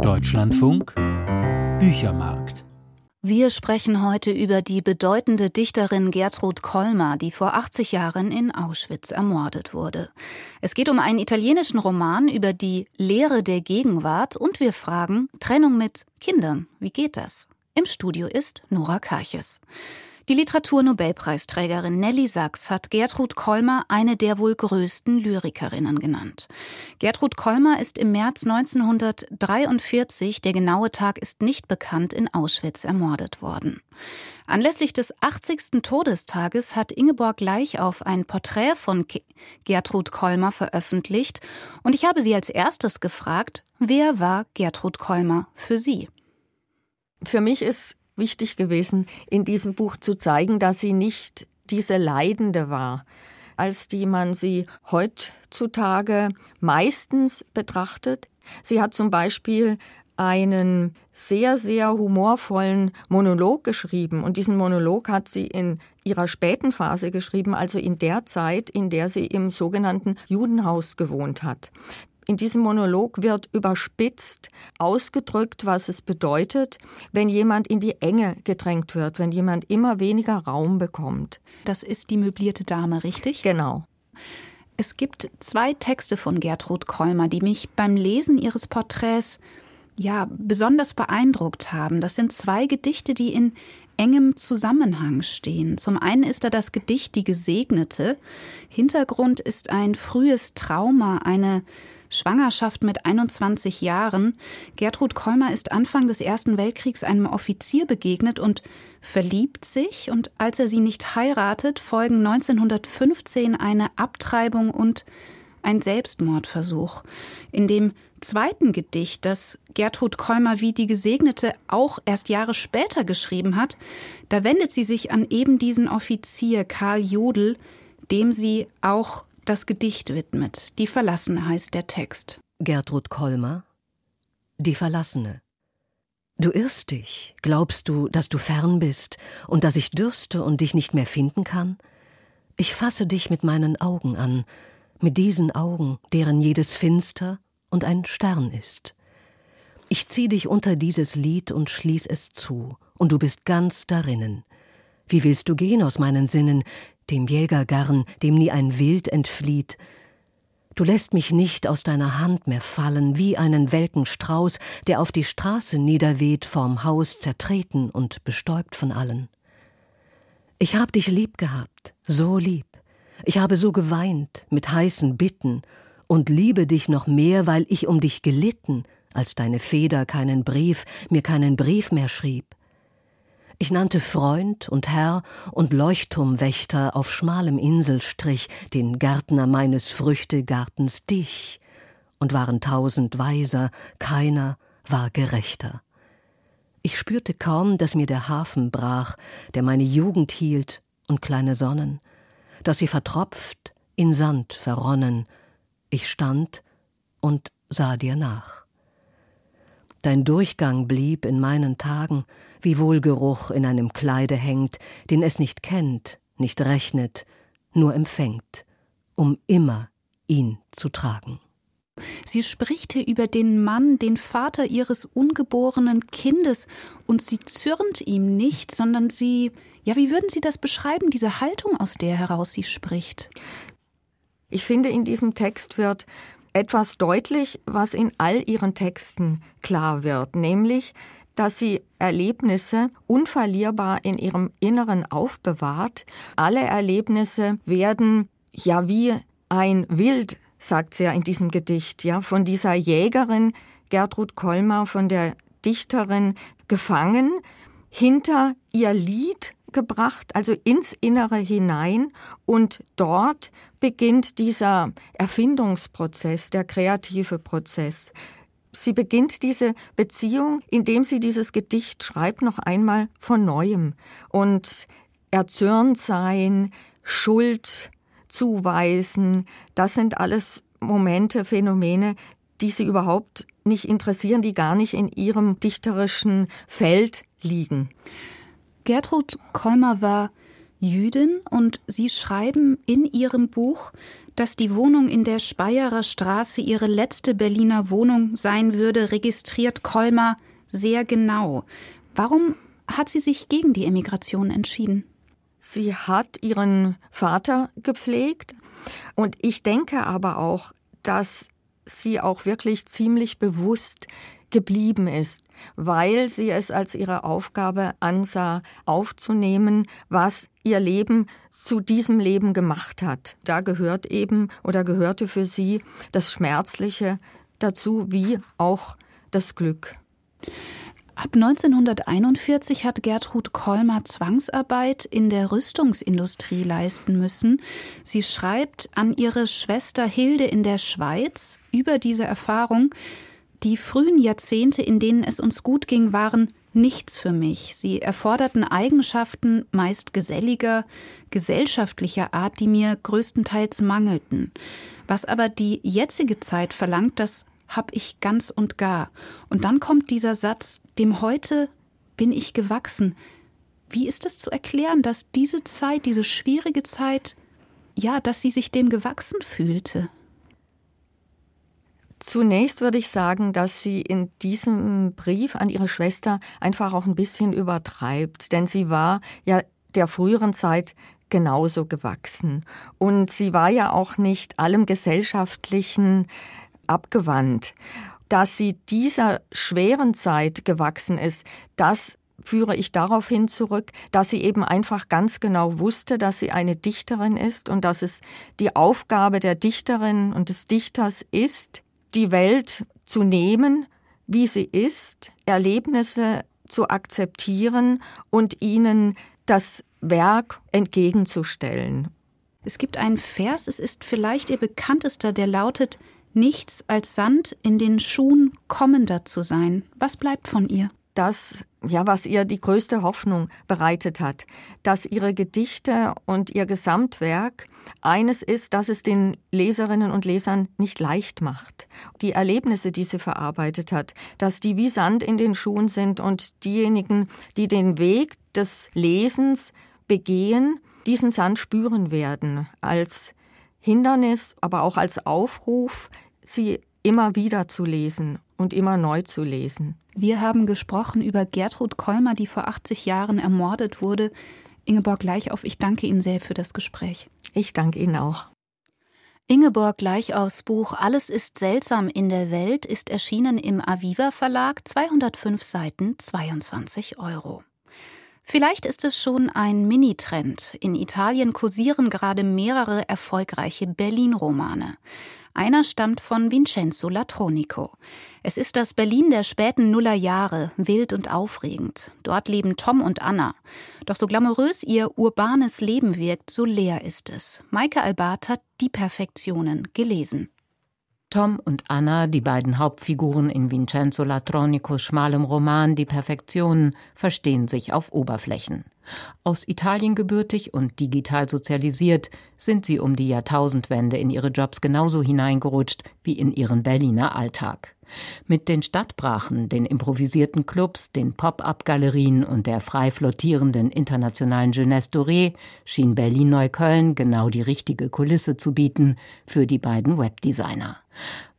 Deutschlandfunk Büchermarkt wir sprechen heute über die bedeutende Dichterin Gertrud Kolmar, die vor 80 Jahren in Auschwitz ermordet wurde. Es geht um einen italienischen Roman über die Lehre der Gegenwart und wir fragen Trennung mit Kindern. Wie geht das? Im Studio ist Nora Karches. Die Literaturnobelpreisträgerin Nelly Sachs hat Gertrud Kolmar eine der wohl größten Lyrikerinnen genannt. Gertrud Kolmar ist im März 1943, der genaue Tag ist nicht bekannt, in Auschwitz ermordet worden. Anlässlich des 80. Todestages hat Ingeborg Gleichauf ein Porträt von Gertrud Kolmar veröffentlicht und ich habe sie als erstes gefragt, wer war Gertrud Kolmar für sie? Für mich ist wichtig gewesen, in diesem Buch zu zeigen, dass sie nicht diese Leidende war, als die man sie heutzutage meistens betrachtet. Sie hat zum Beispiel einen sehr, sehr humorvollen Monolog geschrieben. Und diesen Monolog hat sie in ihrer späten Phase geschrieben, also in der Zeit, in der sie im sogenannten Judenhaus gewohnt hat. In diesem Monolog wird überspitzt ausgedrückt, was es bedeutet, wenn jemand in die Enge gedrängt wird, wenn jemand immer weniger Raum bekommt. Das ist die möblierte Dame, richtig? Genau. Es gibt zwei Texte von Gertrud Kräumer, die mich beim Lesen ihres Porträts ja besonders beeindruckt haben. Das sind zwei Gedichte, die in engem Zusammenhang stehen. Zum einen ist da das Gedicht Die Gesegnete. Hintergrund ist ein frühes Trauma, eine Schwangerschaft mit 21 Jahren. Gertrud Kolmer ist Anfang des Ersten Weltkriegs einem Offizier begegnet und verliebt sich. Und als er sie nicht heiratet, folgen 1915 eine Abtreibung und ein Selbstmordversuch. In dem zweiten Gedicht, das Gertrud Kolmer wie die Gesegnete auch erst Jahre später geschrieben hat, da wendet sie sich an eben diesen Offizier Karl Jodl, dem sie auch das Gedicht widmet. Die Verlassene heißt der Text. Gertrud Kolmer Die Verlassene. Du irrst dich. Glaubst du, dass du fern bist und dass ich dürste und dich nicht mehr finden kann? Ich fasse dich mit meinen Augen an, mit diesen Augen, deren jedes finster und ein Stern ist. Ich zieh dich unter dieses Lied und schließ es zu, und du bist ganz darinnen. Wie willst du gehen aus meinen Sinnen, dem Jäger gern, dem nie ein Wild entflieht. Du lässt mich nicht aus deiner Hand mehr fallen, wie einen welken Strauß, der auf die Straße niederweht, vorm Haus zertreten und bestäubt von allen. Ich hab dich lieb gehabt, so lieb. Ich habe so geweint, mit heißen Bitten, und liebe dich noch mehr, weil ich um dich gelitten, als deine Feder keinen Brief, mir keinen Brief mehr schrieb. Ich nannte Freund und Herr und Leuchtturmwächter auf schmalem Inselstrich den Gärtner meines Früchtegartens dich, und waren tausend weiser, keiner war gerechter. Ich spürte kaum, dass mir der Hafen brach, der meine Jugend hielt, und kleine Sonnen, dass sie vertropft, in Sand verronnen. Ich stand und sah dir nach. Dein Durchgang blieb in meinen Tagen, wie Wohlgeruch in einem Kleide hängt, den es nicht kennt, nicht rechnet, nur empfängt, um immer ihn zu tragen. Sie spricht hier über den Mann, den Vater ihres ungeborenen Kindes, und sie zürnt ihm nicht, sondern sie, ja, wie würden Sie das beschreiben, diese Haltung, aus der heraus sie spricht? Ich finde, in diesem Text wird etwas deutlich, was in all ihren Texten klar wird, nämlich, dass sie Erlebnisse unverlierbar in ihrem Inneren aufbewahrt. Alle Erlebnisse werden ja wie ein Wild, sagt sie ja in diesem Gedicht, ja, von dieser Jägerin Gertrud Kolmar, von der Dichterin gefangen, hinter ihr Lied gebracht, also ins Innere hinein und dort beginnt dieser Erfindungsprozess, der kreative Prozess. Sie beginnt diese Beziehung, indem sie dieses Gedicht schreibt, noch einmal von neuem. Und erzürnt sein, Schuld zuweisen, das sind alles Momente, Phänomene, die sie überhaupt nicht interessieren, die gar nicht in ihrem dichterischen Feld liegen. Gertrud Kolmer war Jüdin und Sie schreiben in Ihrem Buch, dass die Wohnung in der Speyerer Straße Ihre letzte Berliner Wohnung sein würde, registriert Kolmer sehr genau. Warum hat sie sich gegen die Emigration entschieden? Sie hat ihren Vater gepflegt und ich denke aber auch, dass sie auch wirklich ziemlich bewusst geblieben ist, weil sie es als ihre Aufgabe ansah, aufzunehmen, was ihr Leben zu diesem Leben gemacht hat. Da gehört eben oder gehörte für sie das Schmerzliche dazu, wie auch das Glück. Ab 1941 hat Gertrud Kolmer Zwangsarbeit in der Rüstungsindustrie leisten müssen. Sie schreibt an ihre Schwester Hilde in der Schweiz über diese Erfahrung. Die frühen Jahrzehnte, in denen es uns gut ging, waren nichts für mich. Sie erforderten Eigenschaften meist geselliger, gesellschaftlicher Art, die mir größtenteils mangelten. Was aber die jetzige Zeit verlangt, das hab ich ganz und gar. Und dann kommt dieser Satz, dem heute bin ich gewachsen. Wie ist es zu erklären, dass diese Zeit, diese schwierige Zeit, ja, dass sie sich dem gewachsen fühlte? Zunächst würde ich sagen, dass sie in diesem Brief an ihre Schwester einfach auch ein bisschen übertreibt, denn sie war ja der früheren Zeit genauso gewachsen. Und sie war ja auch nicht allem gesellschaftlichen abgewandt. Dass sie dieser schweren Zeit gewachsen ist, das führe ich darauf hin zurück, dass sie eben einfach ganz genau wusste, dass sie eine Dichterin ist und dass es die Aufgabe der Dichterin und des Dichters ist, die Welt zu nehmen, wie sie ist, Erlebnisse zu akzeptieren und ihnen das Werk entgegenzustellen. Es gibt einen Vers, es ist vielleicht ihr bekanntester, der lautet nichts als Sand in den Schuhen kommender zu sein. Was bleibt von ihr? Das, ja, was ihr die größte Hoffnung bereitet hat, dass ihre Gedichte und ihr Gesamtwerk eines ist, dass es den Leserinnen und Lesern nicht leicht macht. Die Erlebnisse, die sie verarbeitet hat, dass die wie Sand in den Schuhen sind und diejenigen, die den Weg des Lesens begehen, diesen Sand spüren werden als Hindernis, aber auch als Aufruf, sie immer wieder zu lesen und immer neu zu lesen. Wir haben gesprochen über Gertrud Kolmer, die vor 80 Jahren ermordet wurde. Ingeborg Gleichauf, ich danke Ihnen sehr für das Gespräch. Ich danke Ihnen auch. Ingeborg Gleichaufs Buch Alles ist seltsam in der Welt ist erschienen im Aviva Verlag, 205 Seiten, 22 Euro. Vielleicht ist es schon ein Mini-Trend. In Italien kursieren gerade mehrere erfolgreiche Berlin-Romane. Einer stammt von Vincenzo Latronico. Es ist das Berlin der späten Nullerjahre, wild und aufregend. Dort leben Tom und Anna. Doch so glamourös ihr urbanes Leben wirkt, so leer ist es. Maike Albart hat Die Perfektionen gelesen. Tom und Anna, die beiden Hauptfiguren in Vincenzo Latronicos schmalem Roman Die Perfektionen, verstehen sich auf Oberflächen. Aus Italien gebürtig und digital sozialisiert sind sie um die Jahrtausendwende in ihre Jobs genauso hineingerutscht wie in ihren Berliner Alltag. Mit den Stadtbrachen, den improvisierten Clubs, den Pop-up-Galerien und der frei flottierenden internationalen Jeunesse Doré schien Berlin-Neukölln genau die richtige Kulisse zu bieten für die beiden Webdesigner.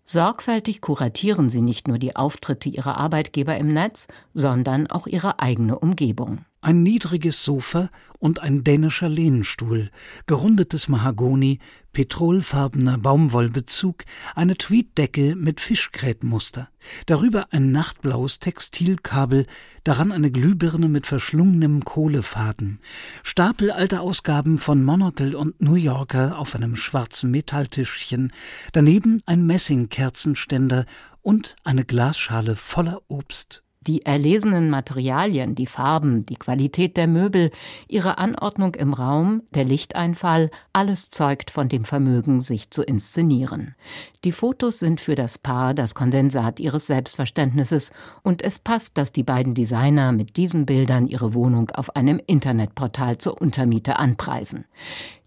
Sorgfältig kuratieren sie nicht nur die Auftritte ihrer Arbeitgeber im Netz, sondern auch ihre eigene Umgebung ein niedriges Sofa und ein dänischer Lehnstuhl, gerundetes Mahagoni, petrolfarbener Baumwollbezug, eine Tweeddecke mit Fischgrätmuster, darüber ein nachtblaues Textilkabel, daran eine Glühbirne mit verschlungenem Kohlefaden, Stapel alter Ausgaben von Monocle und New Yorker auf einem schwarzen Metalltischchen, daneben ein Messingkerzenständer und eine Glasschale voller Obst. Die erlesenen Materialien, die Farben, die Qualität der Möbel, ihre Anordnung im Raum, der Lichteinfall, alles zeugt von dem Vermögen, sich zu inszenieren. Die Fotos sind für das Paar das Kondensat ihres Selbstverständnisses und es passt, dass die beiden Designer mit diesen Bildern ihre Wohnung auf einem Internetportal zur Untermiete anpreisen.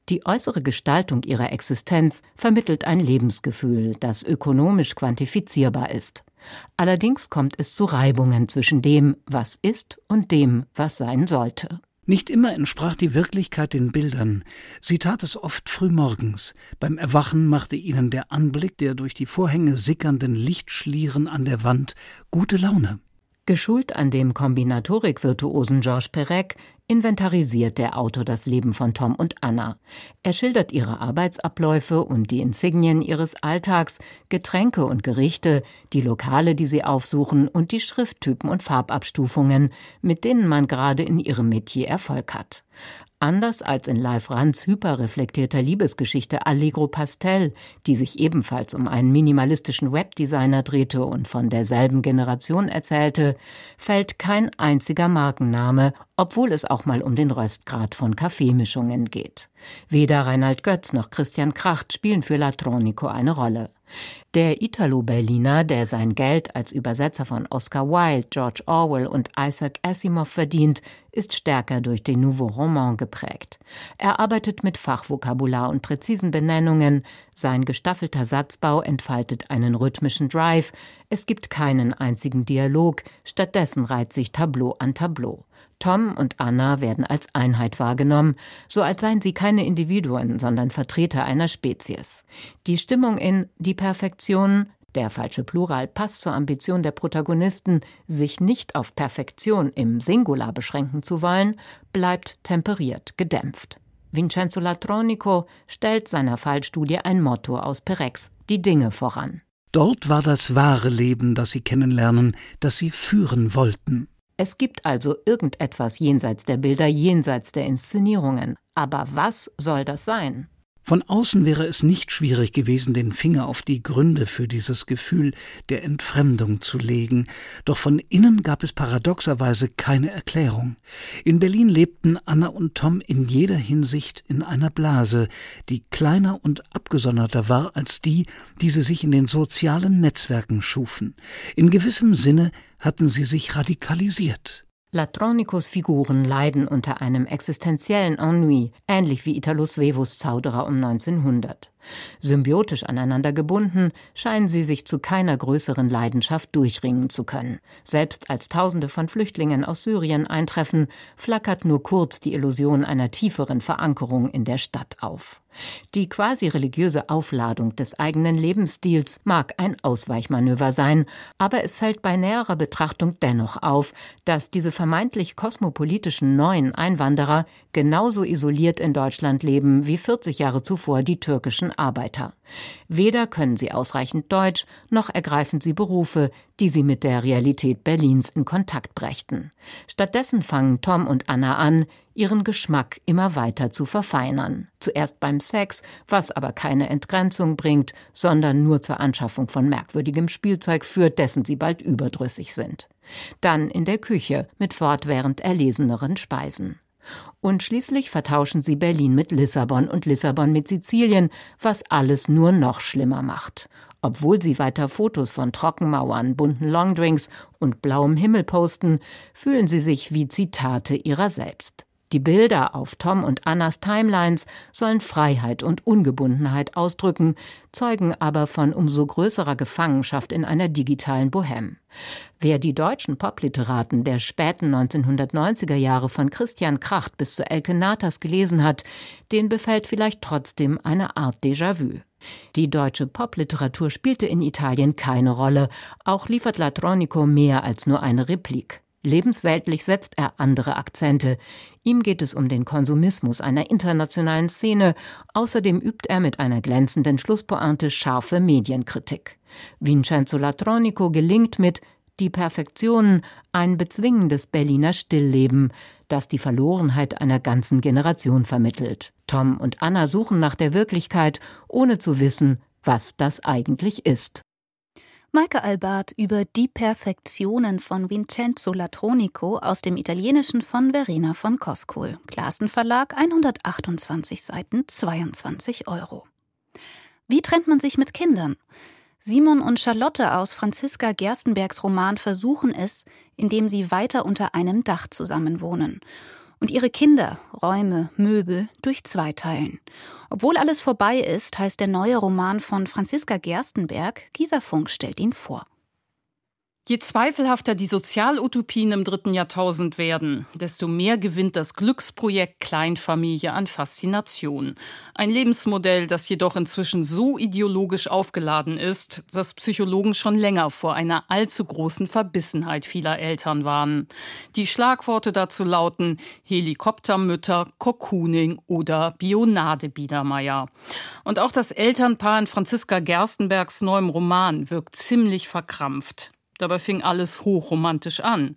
Die äußere Gestaltung ihrer Existenz vermittelt ein Lebensgefühl, das ökonomisch quantifizierbar ist. Allerdings kommt es zu Reibungen zwischen dem, was ist und dem, was sein sollte. Nicht immer entsprach die Wirklichkeit den Bildern. Sie tat es oft frühmorgens. Beim Erwachen machte ihnen der Anblick der durch die Vorhänge sickernden Lichtschlieren an der Wand gute Laune. Geschult an dem Kombinatorik-Virtuosen Georges Perec inventarisiert der Autor das Leben von Tom und Anna. Er schildert ihre Arbeitsabläufe und die Insignien ihres Alltags, Getränke und Gerichte, die Lokale, die sie aufsuchen und die Schrifttypen und Farbabstufungen, mit denen man gerade in ihrem Metier Erfolg hat. Anders als in Live Rands hyperreflektierter Liebesgeschichte Allegro Pastel, die sich ebenfalls um einen minimalistischen Webdesigner drehte und von derselben Generation erzählte, fällt kein einziger Markenname, obwohl es auch mal um den Röstgrad von Kaffeemischungen geht. Weder Reinhard Götz noch Christian Kracht spielen für Latronico eine Rolle. Der Italo-Berliner, der sein Geld als Übersetzer von Oscar Wilde, George Orwell und Isaac Asimov verdient, ist stärker durch den Nouveau Roman geprägt. Er arbeitet mit Fachvokabular und präzisen Benennungen, sein gestaffelter Satzbau entfaltet einen rhythmischen Drive, es gibt keinen einzigen Dialog, stattdessen reiht sich Tableau an Tableau. Tom und Anna werden als Einheit wahrgenommen, so als seien sie keine Individuen, sondern Vertreter einer Spezies. Die Stimmung in Die Perfektion, der falsche Plural passt zur Ambition der Protagonisten, sich nicht auf Perfektion im Singular beschränken zu wollen, bleibt temperiert, gedämpft. Vincenzo Latronico stellt seiner Fallstudie ein Motto aus Perex, die Dinge voran. Dort war das wahre Leben, das sie kennenlernen, das sie führen wollten. Es gibt also irgendetwas jenseits der Bilder, jenseits der Inszenierungen. Aber was soll das sein? Von außen wäre es nicht schwierig gewesen, den Finger auf die Gründe für dieses Gefühl der Entfremdung zu legen, doch von innen gab es paradoxerweise keine Erklärung. In Berlin lebten Anna und Tom in jeder Hinsicht in einer Blase, die kleiner und abgesonderter war als die, die sie sich in den sozialen Netzwerken schufen. In gewissem Sinne hatten sie sich radikalisiert. Latronicos Figuren leiden unter einem existenziellen Ennui, ähnlich wie Italo Svevos Zauderer um 1900. Symbiotisch aneinander gebunden, scheinen sie sich zu keiner größeren Leidenschaft durchringen zu können. Selbst als Tausende von Flüchtlingen aus Syrien eintreffen, flackert nur kurz die Illusion einer tieferen Verankerung in der Stadt auf. Die quasi religiöse Aufladung des eigenen Lebensstils mag ein Ausweichmanöver sein, aber es fällt bei näherer Betrachtung dennoch auf, dass diese vermeintlich kosmopolitischen neuen Einwanderer genauso isoliert in Deutschland leben wie 40 Jahre zuvor die türkischen Arbeiter. Weder können sie ausreichend Deutsch, noch ergreifen sie Berufe, die sie mit der Realität Berlins in Kontakt brächten. Stattdessen fangen Tom und Anna an, ihren Geschmack immer weiter zu verfeinern. Zuerst beim Sex, was aber keine Entgrenzung bringt, sondern nur zur Anschaffung von merkwürdigem Spielzeug führt, dessen sie bald überdrüssig sind. Dann in der Küche mit fortwährend erleseneren Speisen. Und schließlich vertauschen sie Berlin mit Lissabon und Lissabon mit Sizilien, was alles nur noch schlimmer macht. Obwohl sie weiter Fotos von Trockenmauern, bunten Longdrinks und blauem Himmel posten, fühlen sie sich wie Zitate ihrer selbst. Die Bilder auf Tom und Annas Timelines sollen Freiheit und Ungebundenheit ausdrücken, zeugen aber von umso größerer Gefangenschaft in einer digitalen Bohème. Wer die deutschen Popliteraten der späten 1990er Jahre von Christian Kracht bis zu Elke Natas gelesen hat, den befällt vielleicht trotzdem eine Art Déjà-vu. Die deutsche Popliteratur spielte in Italien keine Rolle, auch liefert Latronico mehr als nur eine Replik. Lebensweltlich setzt er andere Akzente. Ihm geht es um den Konsumismus einer internationalen Szene. Außerdem übt er mit einer glänzenden Schlusspointe scharfe Medienkritik. Vincenzo Latronico gelingt mit Die Perfektionen ein bezwingendes Berliner Stillleben, das die Verlorenheit einer ganzen Generation vermittelt. Tom und Anna suchen nach der Wirklichkeit, ohne zu wissen, was das eigentlich ist. Maike Albart über Die Perfektionen von Vincenzo Latronico aus dem Italienischen von Verena von Koskol. Klassenverlag 128 Seiten 22 Euro. Wie trennt man sich mit Kindern? Simon und Charlotte aus Franziska Gerstenbergs Roman versuchen es, indem sie weiter unter einem Dach zusammenwohnen und ihre Kinder, Räume, Möbel durch zwei teilen. Obwohl alles vorbei ist, heißt der neue Roman von Franziska Gerstenberg, Gisa Funk stellt ihn vor. Je zweifelhafter die Sozialutopien im dritten Jahrtausend werden, desto mehr gewinnt das Glücksprojekt Kleinfamilie an Faszination. Ein Lebensmodell, das jedoch inzwischen so ideologisch aufgeladen ist, dass Psychologen schon länger vor einer allzu großen Verbissenheit vieler Eltern warnen. Die Schlagworte dazu lauten Helikoptermütter, Cocooning oder Bionade Biedermeier. Und auch das Elternpaar in Franziska Gerstenbergs neuem Roman wirkt ziemlich verkrampft. Dabei fing alles hochromantisch an.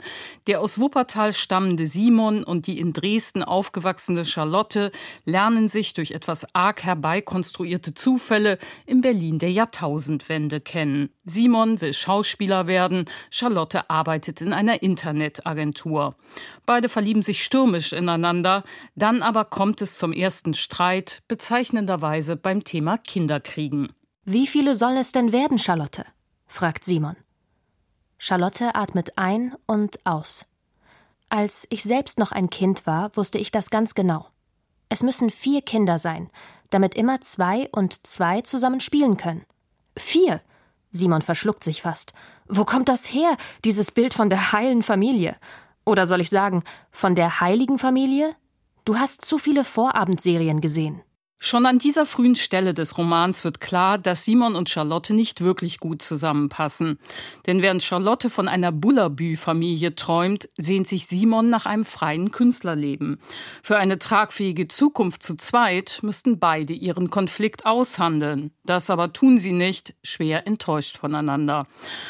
Der aus Wuppertal stammende Simon und die in Dresden aufgewachsene Charlotte lernen sich durch etwas arg herbeikonstruierte Zufälle in Berlin der Jahrtausendwende kennen. Simon will Schauspieler werden, Charlotte arbeitet in einer Internetagentur. Beide verlieben sich stürmisch ineinander, dann aber kommt es zum ersten Streit, bezeichnenderweise beim Thema Kinderkriegen. Wie viele sollen es denn werden, Charlotte? fragt Simon. Charlotte atmet ein und aus. Als ich selbst noch ein Kind war, wusste ich das ganz genau. Es müssen vier Kinder sein, damit immer zwei und zwei zusammen spielen können. Vier! Simon verschluckt sich fast. Wo kommt das her, dieses Bild von der heilen Familie? Oder soll ich sagen, von der heiligen Familie? Du hast zu viele Vorabendserien gesehen. Schon an dieser frühen Stelle des Romans wird klar, dass Simon und Charlotte nicht wirklich gut zusammenpassen. Denn während Charlotte von einer Bullabü-Familie träumt, sehnt sich Simon nach einem freien Künstlerleben. Für eine tragfähige Zukunft zu zweit müssten beide ihren Konflikt aushandeln. Das aber tun sie nicht, schwer enttäuscht voneinander.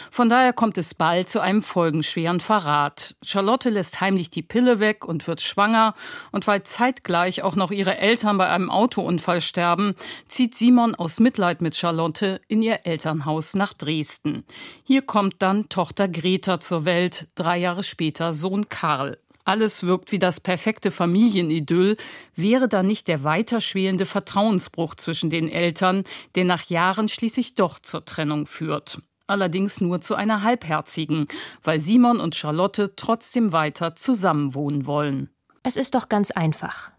Von daher kommt es bald zu einem folgenschweren Verrat. Charlotte lässt heimlich die Pille weg und wird schwanger, und weil zeitgleich auch noch ihre Eltern bei einem Autounfall Autounfall sterben, zieht Simon aus Mitleid mit Charlotte in ihr Elternhaus nach Dresden. Hier kommt dann Tochter Greta zur Welt, drei Jahre später Sohn Karl. Alles wirkt wie das perfekte Familienidyll, wäre da nicht der weiterschwelende Vertrauensbruch zwischen den Eltern, der nach Jahren schließlich doch zur Trennung führt. Allerdings nur zu einer halbherzigen, weil Simon und Charlotte trotzdem weiter zusammenwohnen wollen. Es ist doch ganz einfach.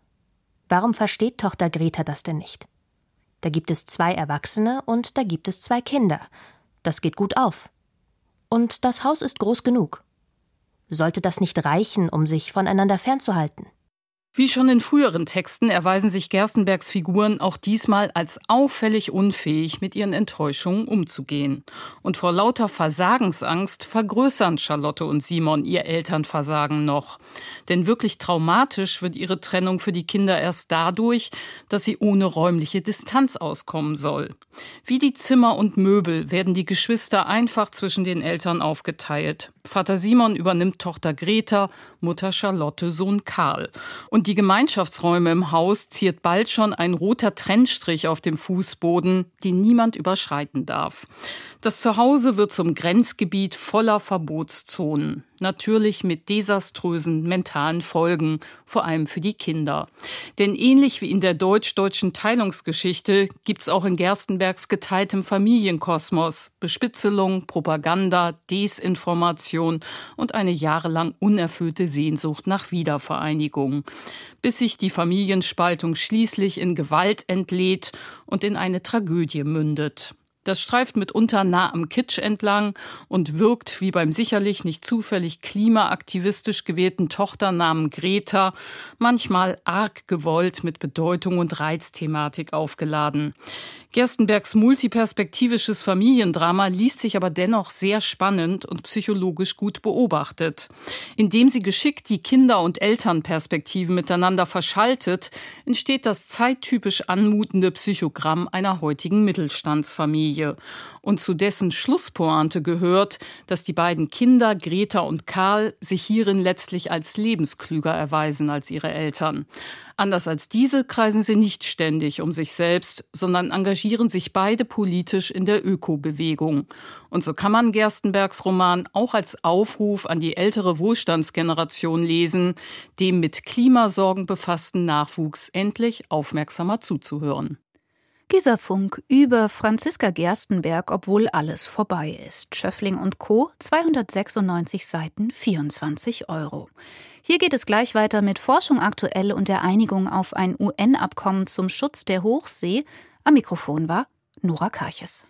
Warum versteht Tochter Greta das denn nicht? Da gibt es zwei Erwachsene und da gibt es zwei Kinder. Das geht gut auf. Und das Haus ist groß genug. Sollte das nicht reichen, um sich voneinander fernzuhalten? Wie schon in früheren Texten erweisen sich Gerstenbergs Figuren auch diesmal als auffällig unfähig, mit ihren Enttäuschungen umzugehen. Und vor lauter Versagensangst vergrößern Charlotte und Simon ihr Elternversagen noch. Denn wirklich traumatisch wird ihre Trennung für die Kinder erst dadurch, dass sie ohne räumliche Distanz auskommen soll. Wie die Zimmer und Möbel werden die Geschwister einfach zwischen den Eltern aufgeteilt. Vater Simon übernimmt Tochter Greta, Mutter Charlotte, Sohn Karl. Und die Gemeinschaftsräume im Haus ziert bald schon ein roter Trennstrich auf dem Fußboden, den niemand überschreiten darf. Das Zuhause wird zum Grenzgebiet voller Verbotszonen natürlich mit desaströsen mentalen Folgen, vor allem für die Kinder. Denn ähnlich wie in der deutsch-deutschen Teilungsgeschichte gibt's auch in Gerstenbergs geteiltem Familienkosmos Bespitzelung, Propaganda, Desinformation und eine jahrelang unerfüllte Sehnsucht nach Wiedervereinigung, bis sich die Familienspaltung schließlich in Gewalt entlädt und in eine Tragödie mündet. Das streift mitunter nah am Kitsch entlang und wirkt wie beim sicherlich nicht zufällig klimaaktivistisch gewählten Tochternamen Greta manchmal arg gewollt mit Bedeutung und Reizthematik aufgeladen. Gerstenbergs multiperspektivisches Familiendrama liest sich aber dennoch sehr spannend und psychologisch gut beobachtet. Indem sie geschickt die Kinder- und Elternperspektiven miteinander verschaltet, entsteht das zeittypisch anmutende Psychogramm einer heutigen Mittelstandsfamilie. Und zu dessen Schlusspointe gehört, dass die beiden Kinder Greta und Karl sich hierin letztlich als lebensklüger erweisen als ihre Eltern. Anders als diese kreisen sie nicht ständig um sich selbst, sondern engagieren sich beide politisch in der Ökobewegung. Und so kann man Gerstenbergs Roman auch als Aufruf an die ältere Wohlstandsgeneration lesen, dem mit Klimasorgen befassten Nachwuchs endlich aufmerksamer zuzuhören. Gisafunk über Franziska Gerstenberg, obwohl alles vorbei ist. Schöffling und Co. 296 Seiten, 24 Euro. Hier geht es gleich weiter mit Forschung aktuell und der Einigung auf ein UN-Abkommen zum Schutz der Hochsee. Am Mikrofon war Nora Karches.